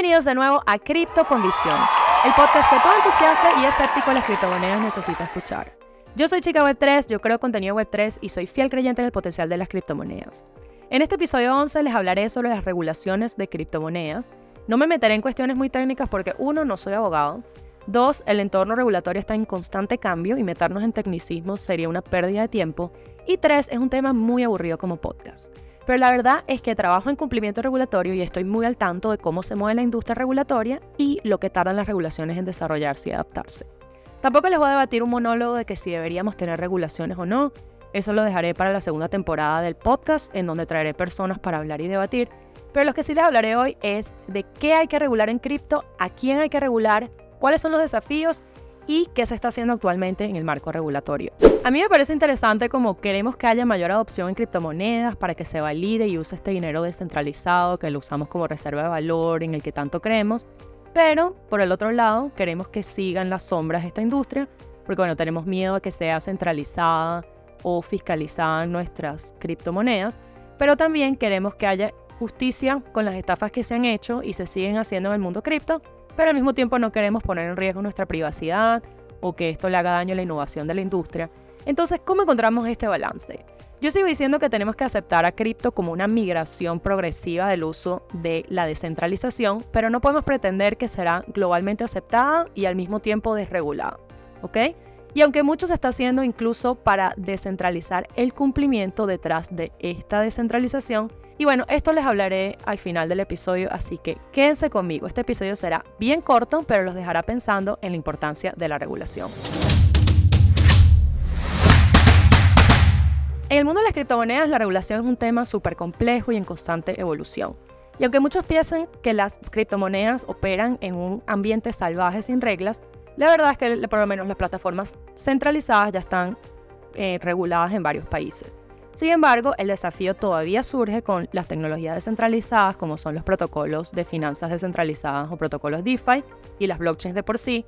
Bienvenidos de nuevo a Cripto con el podcast que todo entusiasta y escéptico de las criptomonedas necesita escuchar. Yo soy Chica Web 3, yo creo contenido Web 3 y soy fiel creyente del potencial de las criptomonedas. En este episodio 11 les hablaré sobre las regulaciones de criptomonedas. No me meteré en cuestiones muy técnicas porque uno, no soy abogado. Dos, el entorno regulatorio está en constante cambio y meternos en tecnicismos sería una pérdida de tiempo. Y tres, es un tema muy aburrido como podcast. Pero la verdad es que trabajo en cumplimiento regulatorio y estoy muy al tanto de cómo se mueve la industria regulatoria y lo que tardan las regulaciones en desarrollarse y adaptarse. Tampoco les voy a debatir un monólogo de que si deberíamos tener regulaciones o no. Eso lo dejaré para la segunda temporada del podcast, en donde traeré personas para hablar y debatir. Pero lo que sí les hablaré hoy es de qué hay que regular en cripto, a quién hay que regular, cuáles son los desafíos y qué se está haciendo actualmente en el marco regulatorio. A mí me parece interesante como queremos que haya mayor adopción en criptomonedas para que se valide y use este dinero descentralizado que lo usamos como reserva de valor en el que tanto creemos, pero por el otro lado queremos que sigan las sombras de esta industria porque bueno, tenemos miedo a que sea centralizada o fiscalizada nuestras criptomonedas, pero también queremos que haya justicia con las estafas que se han hecho y se siguen haciendo en el mundo cripto pero al mismo tiempo no queremos poner en riesgo nuestra privacidad o que esto le haga daño a la innovación de la industria. Entonces, ¿cómo encontramos este balance? Yo sigo diciendo que tenemos que aceptar a cripto como una migración progresiva del uso de la descentralización, pero no podemos pretender que será globalmente aceptada y al mismo tiempo desregulada. ¿Ok? Y aunque mucho se está haciendo incluso para descentralizar el cumplimiento detrás de esta descentralización, y bueno, esto les hablaré al final del episodio, así que quédense conmigo. Este episodio será bien corto, pero los dejará pensando en la importancia de la regulación. En el mundo de las criptomonedas, la regulación es un tema súper complejo y en constante evolución. Y aunque muchos piensan que las criptomonedas operan en un ambiente salvaje sin reglas, la verdad es que por lo menos las plataformas centralizadas ya están eh, reguladas en varios países. Sin embargo, el desafío todavía surge con las tecnologías descentralizadas, como son los protocolos de finanzas descentralizadas o protocolos DeFi y las blockchains de por sí,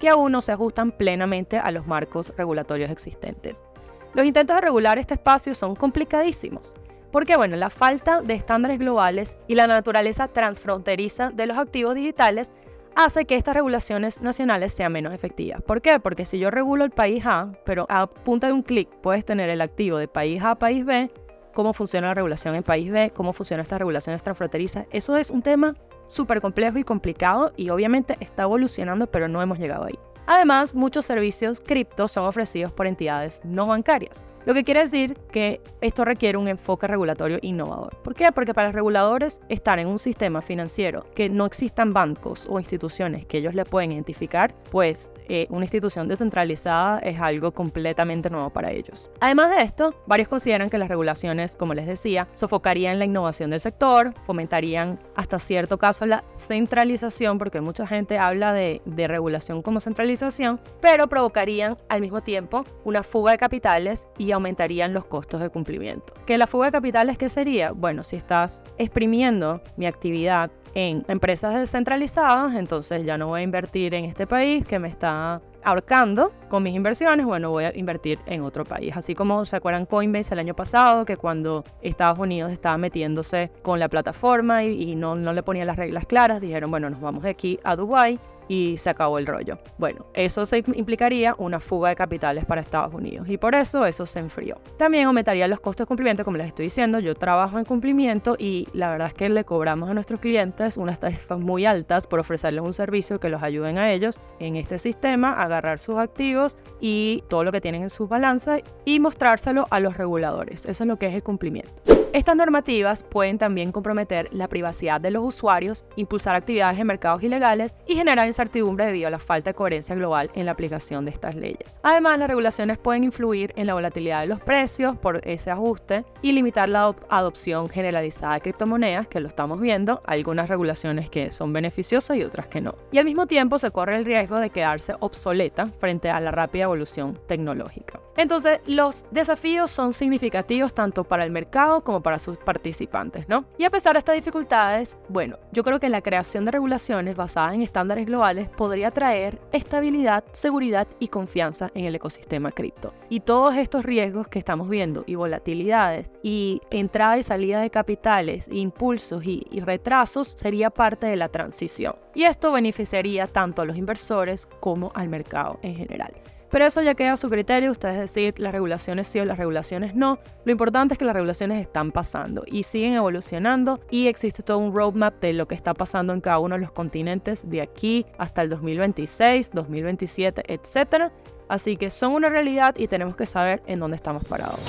que aún no se ajustan plenamente a los marcos regulatorios existentes. Los intentos de regular este espacio son complicadísimos, porque bueno, la falta de estándares globales y la naturaleza transfronteriza de los activos digitales hace que estas regulaciones nacionales sean menos efectivas. ¿Por qué? Porque si yo regulo el país A, pero a punta de un clic puedes tener el activo de país A a país B, cómo funciona la regulación en país B, cómo funciona esta regulación transfronteriza, eso es un tema súper complejo y complicado y obviamente está evolucionando, pero no hemos llegado ahí. Además, muchos servicios cripto son ofrecidos por entidades no bancarias. Lo que quiere decir que esto requiere un enfoque regulatorio innovador. ¿Por qué? Porque para los reguladores estar en un sistema financiero que no existan bancos o instituciones que ellos le pueden identificar, pues eh, una institución descentralizada es algo completamente nuevo para ellos. Además de esto, varios consideran que las regulaciones, como les decía, sofocarían la innovación del sector, fomentarían hasta cierto caso la centralización, porque mucha gente habla de, de regulación como centralización, pero provocarían al mismo tiempo una fuga de capitales y aumentarían los costos de cumplimiento. ¿Que la fuga de capitales qué sería? Bueno, si estás exprimiendo mi actividad en empresas descentralizadas, entonces ya no voy a invertir en este país que me está ahorcando con mis inversiones, bueno, voy a invertir en otro país. Así como se acuerdan Coinbase el año pasado, que cuando Estados Unidos estaba metiéndose con la plataforma y, no, le ponía las reglas claras, dijeron, bueno, nos vamos aquí a Dubái y se acabó el rollo. Bueno, eso se implicaría una fuga de capitales para Estados Unidos y por eso eso se enfrió. También aumentaría los costos de cumplimiento, como les estoy diciendo, yo trabajo en cumplimiento y la verdad es que le cobramos a nuestros clientes unas tarifas muy altas por ofrecerles un servicio que los ayuden a ellos en este sistema a agarrar sus activos y todo lo que tienen en sus balanzas y mostrárselo a los reguladores. Eso es lo que es el cumplimiento. Estas normativas pueden también comprometer la privacidad de los usuarios, impulsar actividades en mercados ilegales y generar incertidumbre debido a la falta de coherencia global en la aplicación de estas leyes. Además, las regulaciones pueden influir en la volatilidad de los precios por ese ajuste y limitar la adopción generalizada de criptomonedas, que lo estamos viendo, algunas regulaciones que son beneficiosas y otras que no. Y al mismo tiempo se corre el riesgo de quedarse obsoleta frente a la rápida evolución tecnológica. Entonces, los desafíos son significativos tanto para el mercado como para sus participantes, ¿no? Y a pesar de estas dificultades, bueno, yo creo que la creación de regulaciones basadas en estándares globales podría traer estabilidad, seguridad y confianza en el ecosistema cripto. Y todos estos riesgos que estamos viendo y volatilidades y entrada y salida de capitales, impulsos y, y retrasos sería parte de la transición. Y esto beneficiaría tanto a los inversores como al mercado en general. Pero eso ya queda a su criterio, ustedes deciden las regulaciones sí o las regulaciones no. Lo importante es que las regulaciones están pasando y siguen evolucionando y existe todo un roadmap de lo que está pasando en cada uno de los continentes de aquí hasta el 2026, 2027, etc. Así que son una realidad y tenemos que saber en dónde estamos parados.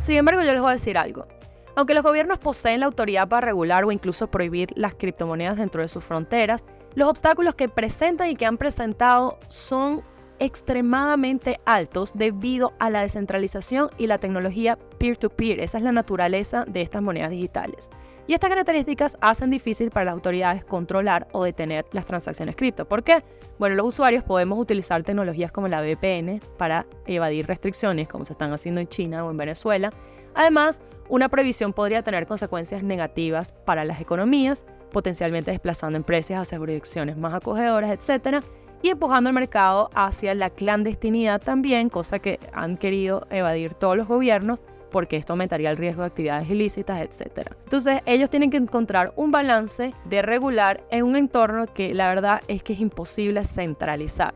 Sin embargo, yo les voy a decir algo. Aunque los gobiernos poseen la autoridad para regular o incluso prohibir las criptomonedas dentro de sus fronteras, los obstáculos que presentan y que han presentado son extremadamente altos debido a la descentralización y la tecnología peer-to-peer. Esa es la naturaleza de estas monedas digitales. Y estas características hacen difícil para las autoridades controlar o detener las transacciones cripto. ¿Por qué? Bueno, los usuarios podemos utilizar tecnologías como la VPN para evadir restricciones, como se están haciendo en China o en Venezuela. Además, una prohibición podría tener consecuencias negativas para las economías, potencialmente desplazando empresas hacia jurisdicciones más acogedoras, etc. Y empujando el mercado hacia la clandestinidad también, cosa que han querido evadir todos los gobiernos porque esto aumentaría el riesgo de actividades ilícitas, etc. Entonces ellos tienen que encontrar un balance de regular en un entorno que la verdad es que es imposible centralizar.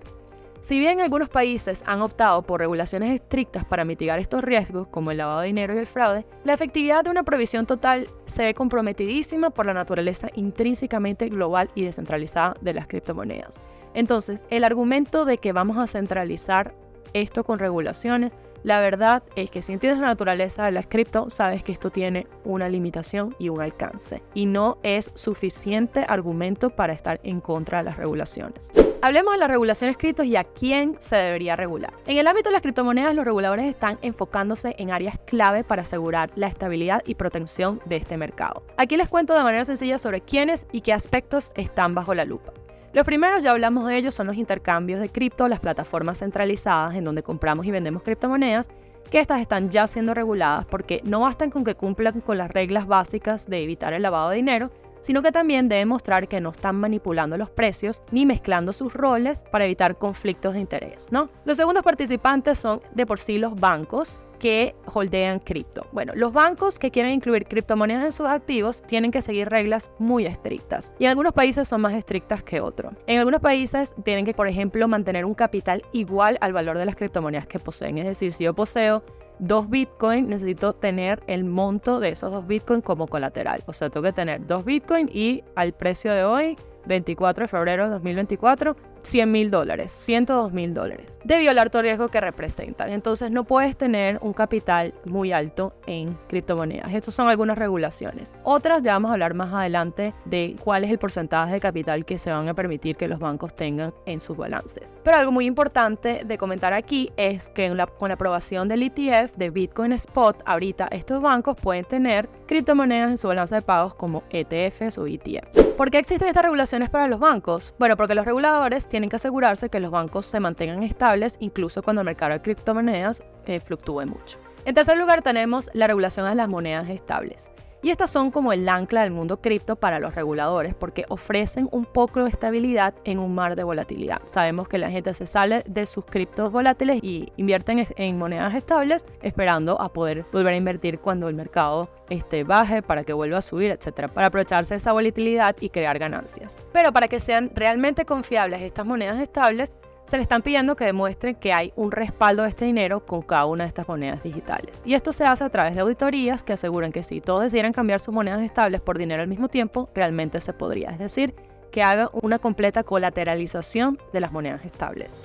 Si bien algunos países han optado por regulaciones estrictas para mitigar estos riesgos, como el lavado de dinero y el fraude, la efectividad de una provisión total se ve comprometidísima por la naturaleza intrínsecamente global y descentralizada de las criptomonedas. Entonces, el argumento de que vamos a centralizar esto con regulaciones la verdad es que si entiendes la naturaleza de la cripto, sabes que esto tiene una limitación y un alcance. Y no es suficiente argumento para estar en contra de las regulaciones. Hablemos de las regulaciones criptos y a quién se debería regular. En el ámbito de las criptomonedas, los reguladores están enfocándose en áreas clave para asegurar la estabilidad y protección de este mercado. Aquí les cuento de manera sencilla sobre quiénes y qué aspectos están bajo la lupa. Los primeros, ya hablamos de ellos, son los intercambios de cripto, las plataformas centralizadas en donde compramos y vendemos criptomonedas, que estas están ya siendo reguladas porque no bastan con que cumplan con las reglas básicas de evitar el lavado de dinero, sino que también deben mostrar que no están manipulando los precios ni mezclando sus roles para evitar conflictos de interés, ¿no? Los segundos participantes son de por sí los bancos, que holdean cripto. Bueno, los bancos que quieren incluir criptomonedas en sus activos tienen que seguir reglas muy estrictas y algunos países son más estrictas que otros. En algunos países tienen que, por ejemplo, mantener un capital igual al valor de las criptomonedas que poseen. Es decir, si yo poseo dos Bitcoin, necesito tener el monto de esos dos Bitcoin como colateral. O sea, tengo que tener dos Bitcoin y al precio de hoy 24 de febrero de 2024, 100 mil dólares, 102 mil dólares, de violar todo riesgo que representan. Entonces no puedes tener un capital muy alto en criptomonedas. Estas son algunas regulaciones. Otras ya vamos a hablar más adelante de cuál es el porcentaje de capital que se van a permitir que los bancos tengan en sus balances. Pero algo muy importante de comentar aquí es que con la aprobación del ETF de Bitcoin Spot, ahorita estos bancos pueden tener criptomonedas en su balance de pagos como ETFs o ETF. ¿Por qué existen estas regulaciones para los bancos? Bueno, porque los reguladores tienen que asegurarse que los bancos se mantengan estables incluso cuando el mercado de criptomonedas eh, fluctúe mucho. En tercer lugar tenemos la regulación de las monedas estables. Y estas son como el ancla del mundo cripto para los reguladores porque ofrecen un poco de estabilidad en un mar de volatilidad. Sabemos que la gente se sale de sus criptos volátiles y invierten en monedas estables esperando a poder volver a invertir cuando el mercado este, baje para que vuelva a subir, etcétera, para aprovecharse de esa volatilidad y crear ganancias. Pero para que sean realmente confiables estas monedas estables, se le están pidiendo que demuestren que hay un respaldo de este dinero con cada una de estas monedas digitales. Y esto se hace a través de auditorías que aseguran que si todos decidieran cambiar sus monedas estables por dinero al mismo tiempo, realmente se podría. Es decir, que haga una completa colateralización de las monedas estables.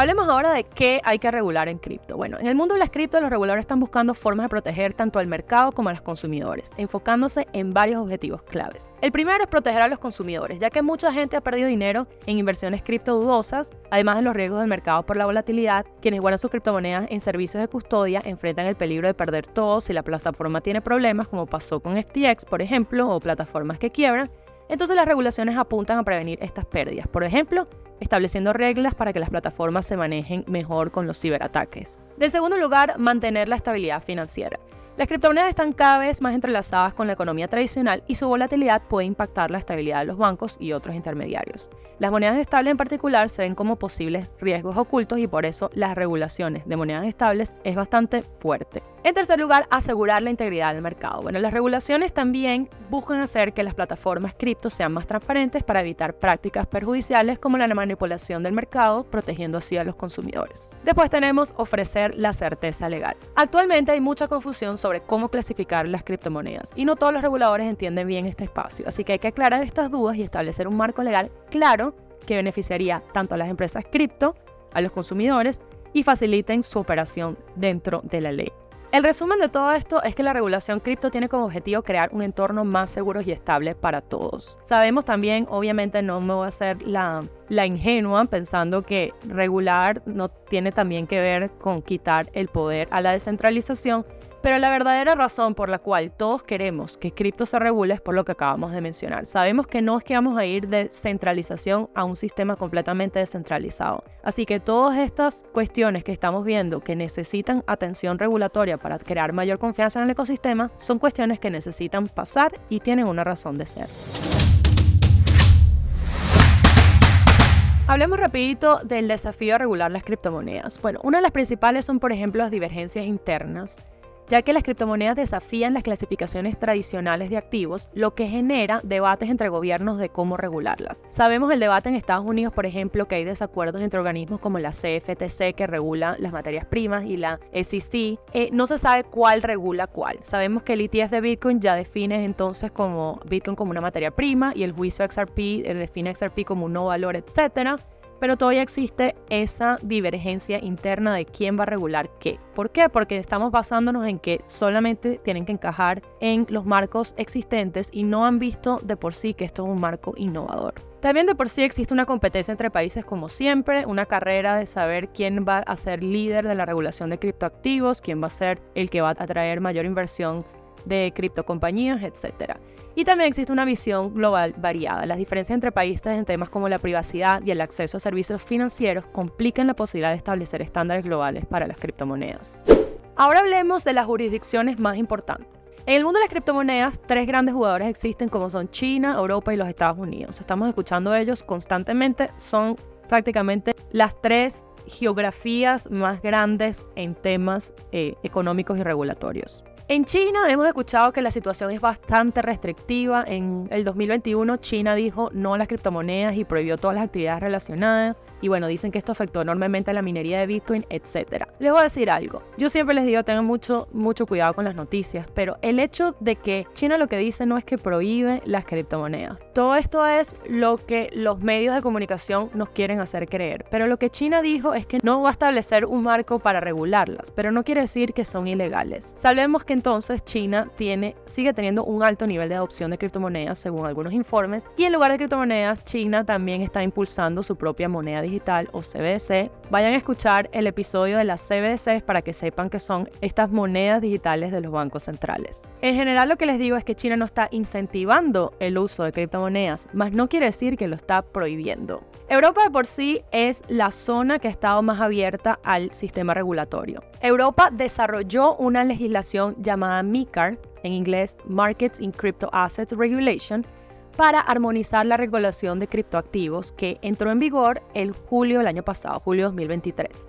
Hablemos ahora de qué hay que regular en cripto. Bueno, en el mundo de las cripto, los reguladores están buscando formas de proteger tanto al mercado como a los consumidores, enfocándose en varios objetivos claves. El primero es proteger a los consumidores, ya que mucha gente ha perdido dinero en inversiones cripto dudosas, además de los riesgos del mercado por la volatilidad. Quienes guardan sus criptomonedas en servicios de custodia enfrentan el peligro de perder todo si la plataforma tiene problemas, como pasó con FTX, por ejemplo, o plataformas que quiebran. Entonces las regulaciones apuntan a prevenir estas pérdidas. Por ejemplo, estableciendo reglas para que las plataformas se manejen mejor con los ciberataques. De segundo lugar, mantener la estabilidad financiera. Las criptomonedas están cada vez más entrelazadas con la economía tradicional y su volatilidad puede impactar la estabilidad de los bancos y otros intermediarios. Las monedas estables en particular se ven como posibles riesgos ocultos y por eso las regulaciones de monedas estables es bastante fuerte. En tercer lugar, asegurar la integridad del mercado. Bueno, las regulaciones también buscan hacer que las plataformas cripto sean más transparentes para evitar prácticas perjudiciales como la manipulación del mercado, protegiendo así a los consumidores. Después tenemos ofrecer la certeza legal. Actualmente hay mucha confusión sobre cómo clasificar las criptomonedas y no todos los reguladores entienden bien este espacio, así que hay que aclarar estas dudas y establecer un marco legal claro que beneficiaría tanto a las empresas cripto, a los consumidores y faciliten su operación dentro de la ley. El resumen de todo esto es que la regulación cripto tiene como objetivo crear un entorno más seguro y estable para todos. Sabemos también, obviamente no me voy a hacer la, la ingenua pensando que regular no tiene también que ver con quitar el poder a la descentralización, pero la verdadera razón por la cual todos queremos que cripto se regule es por lo que acabamos de mencionar. Sabemos que no es que vamos a ir de centralización a un sistema completamente descentralizado. Así que todas estas cuestiones que estamos viendo que necesitan atención regulatoria para crear mayor confianza en el ecosistema son cuestiones que necesitan pasar y tienen una razón de ser. Hablemos rapidito del desafío de regular las criptomonedas. Bueno, una de las principales son, por ejemplo, las divergencias internas ya que las criptomonedas desafían las clasificaciones tradicionales de activos, lo que genera debates entre gobiernos de cómo regularlas. Sabemos el debate en Estados Unidos, por ejemplo, que hay desacuerdos entre organismos como la CFTC, que regula las materias primas, y la SEC. Eh, no se sabe cuál regula cuál. Sabemos que el ETF de Bitcoin ya define entonces como Bitcoin como una materia prima y el juicio XRP eh, define XRP como un no valor, etcétera pero todavía existe esa divergencia interna de quién va a regular qué. ¿Por qué? Porque estamos basándonos en que solamente tienen que encajar en los marcos existentes y no han visto de por sí que esto es un marco innovador. También de por sí existe una competencia entre países como siempre, una carrera de saber quién va a ser líder de la regulación de criptoactivos, quién va a ser el que va a atraer mayor inversión de criptocompañías, etc. Y también existe una visión global variada. Las diferencias entre países en temas como la privacidad y el acceso a servicios financieros complican la posibilidad de establecer estándares globales para las criptomonedas. Ahora hablemos de las jurisdicciones más importantes. En el mundo de las criptomonedas, tres grandes jugadores existen como son China, Europa y los Estados Unidos. Estamos escuchando de ellos constantemente. Son prácticamente las tres geografías más grandes en temas eh, económicos y regulatorios. En China hemos escuchado que la situación es bastante restrictiva. En el 2021 China dijo no a las criptomonedas y prohibió todas las actividades relacionadas. Y bueno, dicen que esto afectó enormemente a la minería de Bitcoin, etc. Les voy a decir algo. Yo siempre les digo, tengan mucho, mucho cuidado con las noticias, pero el hecho de que China lo que dice no es que prohíbe las criptomonedas. Todo esto es lo que los medios de comunicación nos quieren hacer creer. Pero lo que China dijo es que no va a establecer un marco para regularlas, pero no quiere decir que son ilegales. Sabemos que entonces China tiene, sigue teniendo un alto nivel de adopción de criptomonedas, según algunos informes, y en lugar de criptomonedas, China también está impulsando su propia moneda digital o CBDC. Vayan a escuchar el episodio de las CBDCs para que sepan que son estas monedas digitales de los bancos centrales. En general lo que les digo es que China no está incentivando el uso de criptomonedas, mas no quiere decir que lo está prohibiendo. Europa de por sí es la zona que ha estado más abierta al sistema regulatorio. Europa desarrolló una legislación llamada MICAR, en inglés Markets in Crypto Assets Regulation, para armonizar la regulación de criptoactivos que entró en vigor el julio del año pasado, julio 2023.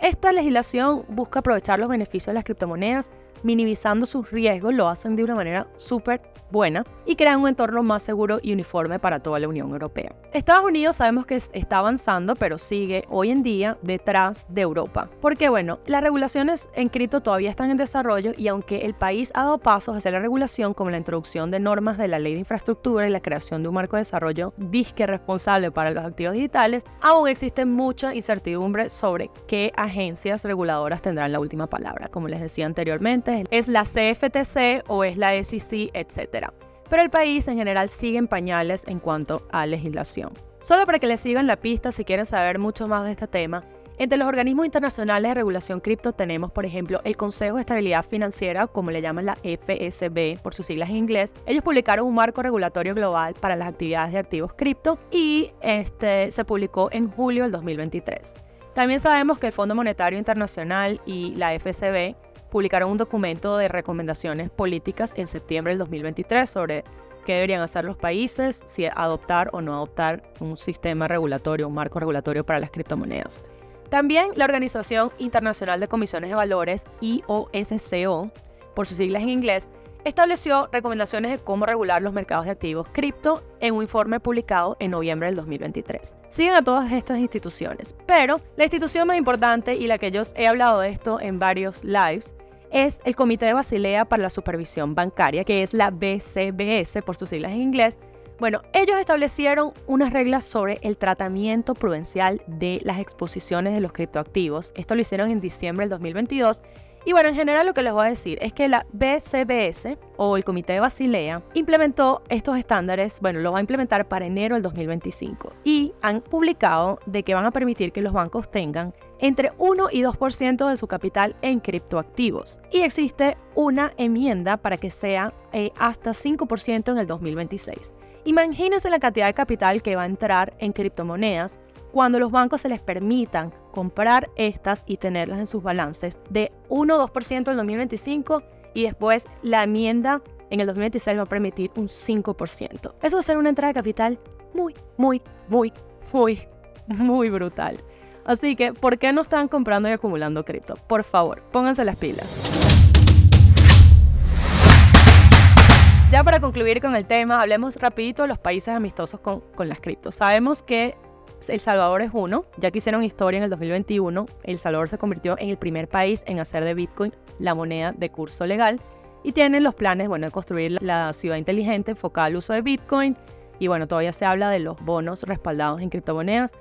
Esta legislación busca aprovechar los beneficios de las criptomonedas minimizando sus riesgos, lo hacen de una manera súper buena y crean un entorno más seguro y uniforme para toda la Unión Europea. Estados Unidos sabemos que está avanzando, pero sigue hoy en día detrás de Europa. Porque bueno, las regulaciones en cripto todavía están en desarrollo y aunque el país ha dado pasos hacia la regulación, como la introducción de normas de la ley de infraestructura y la creación de un marco de desarrollo disque responsable para los activos digitales, aún existe mucha incertidumbre sobre qué agencias reguladoras tendrán la última palabra. Como les decía anteriormente, es la CFTC o es la SEC, etc. Pero el país en general sigue en pañales en cuanto a legislación. Solo para que les sigan la pista si quieren saber mucho más de este tema, entre los organismos internacionales de regulación cripto tenemos, por ejemplo, el Consejo de Estabilidad Financiera, como le llaman la FSB por sus siglas en inglés. Ellos publicaron un marco regulatorio global para las actividades de activos cripto y este se publicó en julio del 2023. También sabemos que el Fondo Monetario Internacional y la FSB publicaron un documento de recomendaciones políticas en septiembre del 2023 sobre qué deberían hacer los países, si adoptar o no adoptar un sistema regulatorio, un marco regulatorio para las criptomonedas. También la Organización Internacional de Comisiones de Valores, IOSCO, por sus siglas en inglés, estableció recomendaciones de cómo regular los mercados de activos cripto en un informe publicado en noviembre del 2023. Siguen a todas estas instituciones, pero la institución más importante y la que yo he hablado de esto en varios lives es el Comité de Basilea para la Supervisión Bancaria, que es la BCBS por sus siglas en inglés. Bueno, ellos establecieron unas reglas sobre el tratamiento prudencial de las exposiciones de los criptoactivos. Esto lo hicieron en diciembre del 2022 y bueno, en general lo que les voy a decir es que la BCBS o el Comité de Basilea implementó estos estándares, bueno, lo va a implementar para enero del 2025 y han publicado de que van a permitir que los bancos tengan entre 1 y 2% de su capital en criptoactivos. Y existe una enmienda para que sea eh, hasta 5% en el 2026. Imagínense la cantidad de capital que va a entrar en criptomonedas cuando los bancos se les permitan comprar estas y tenerlas en sus balances de 1 o 2% en 2025 y después la enmienda en el 2026 va a permitir un 5%. Eso va a ser una entrada de capital muy, muy, muy, muy, muy brutal. Así que, ¿por qué no están comprando y acumulando cripto? Por favor, pónganse las pilas. Ya para concluir con el tema, hablemos rapidito de los países amistosos con, con las criptos. Sabemos que el Salvador es uno, ya que hicieron historia en el 2021, El Salvador se convirtió en el primer país en hacer de Bitcoin la moneda de curso legal y tienen los planes, bueno, de construir la ciudad inteligente enfocada al uso de Bitcoin y bueno, todavía se habla de los bonos respaldados en criptomonedas.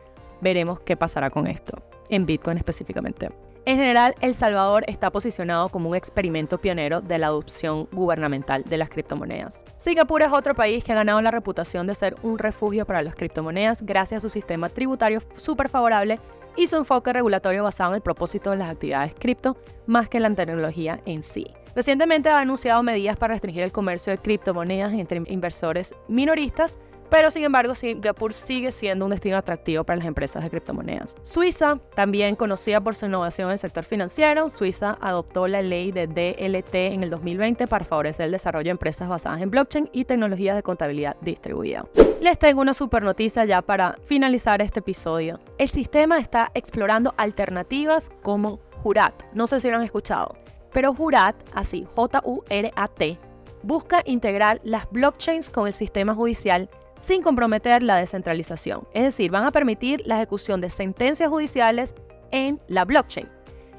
Veremos qué pasará con esto, en Bitcoin específicamente. En general, El Salvador está posicionado como un experimento pionero de la adopción gubernamental de las criptomonedas. Singapur es otro país que ha ganado la reputación de ser un refugio para las criptomonedas gracias a su sistema tributario súper favorable y su enfoque regulatorio basado en el propósito de las actividades cripto más que en la tecnología en sí. Recientemente ha anunciado medidas para restringir el comercio de criptomonedas entre inversores minoristas pero sin embargo Singapur sigue siendo un destino atractivo para las empresas de criptomonedas. Suiza, también conocida por su innovación en el sector financiero, Suiza adoptó la ley de DLT en el 2020 para favorecer el desarrollo de empresas basadas en blockchain y tecnologías de contabilidad distribuida. Les tengo una super noticia ya para finalizar este episodio. El sistema está explorando alternativas como Jurat. No sé si lo han escuchado, pero Jurat, así J-U-R-A-T, busca integrar las blockchains con el sistema judicial sin comprometer la descentralización. Es decir, van a permitir la ejecución de sentencias judiciales en la blockchain.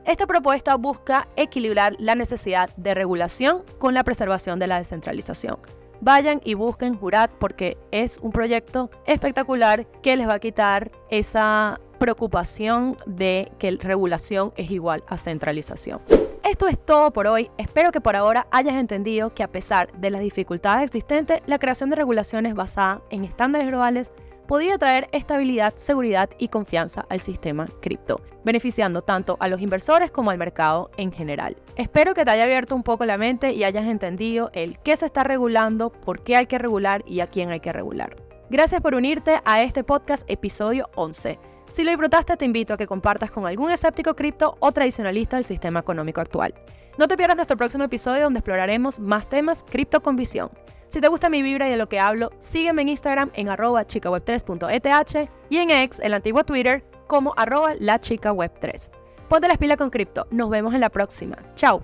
Esta propuesta busca equilibrar la necesidad de regulación con la preservación de la descentralización. Vayan y busquen Jurat porque es un proyecto espectacular que les va a quitar esa preocupación de que regulación es igual a centralización. Esto es todo por hoy. Espero que por ahora hayas entendido que a pesar de las dificultades existentes, la creación de regulaciones basada en estándares globales podría traer estabilidad, seguridad y confianza al sistema cripto, beneficiando tanto a los inversores como al mercado en general. Espero que te haya abierto un poco la mente y hayas entendido el qué se está regulando, por qué hay que regular y a quién hay que regular. Gracias por unirte a este podcast episodio 11. Si lo disfrutaste, te invito a que compartas con algún escéptico cripto o tradicionalista del sistema económico actual. No te pierdas nuestro próximo episodio donde exploraremos más temas cripto con visión. Si te gusta mi vibra y de lo que hablo, sígueme en Instagram en arroba chicaweb3.eth y en X, el antiguo Twitter, como arroba lachicaweb3. Ponte la pila con cripto. Nos vemos en la próxima. Chao.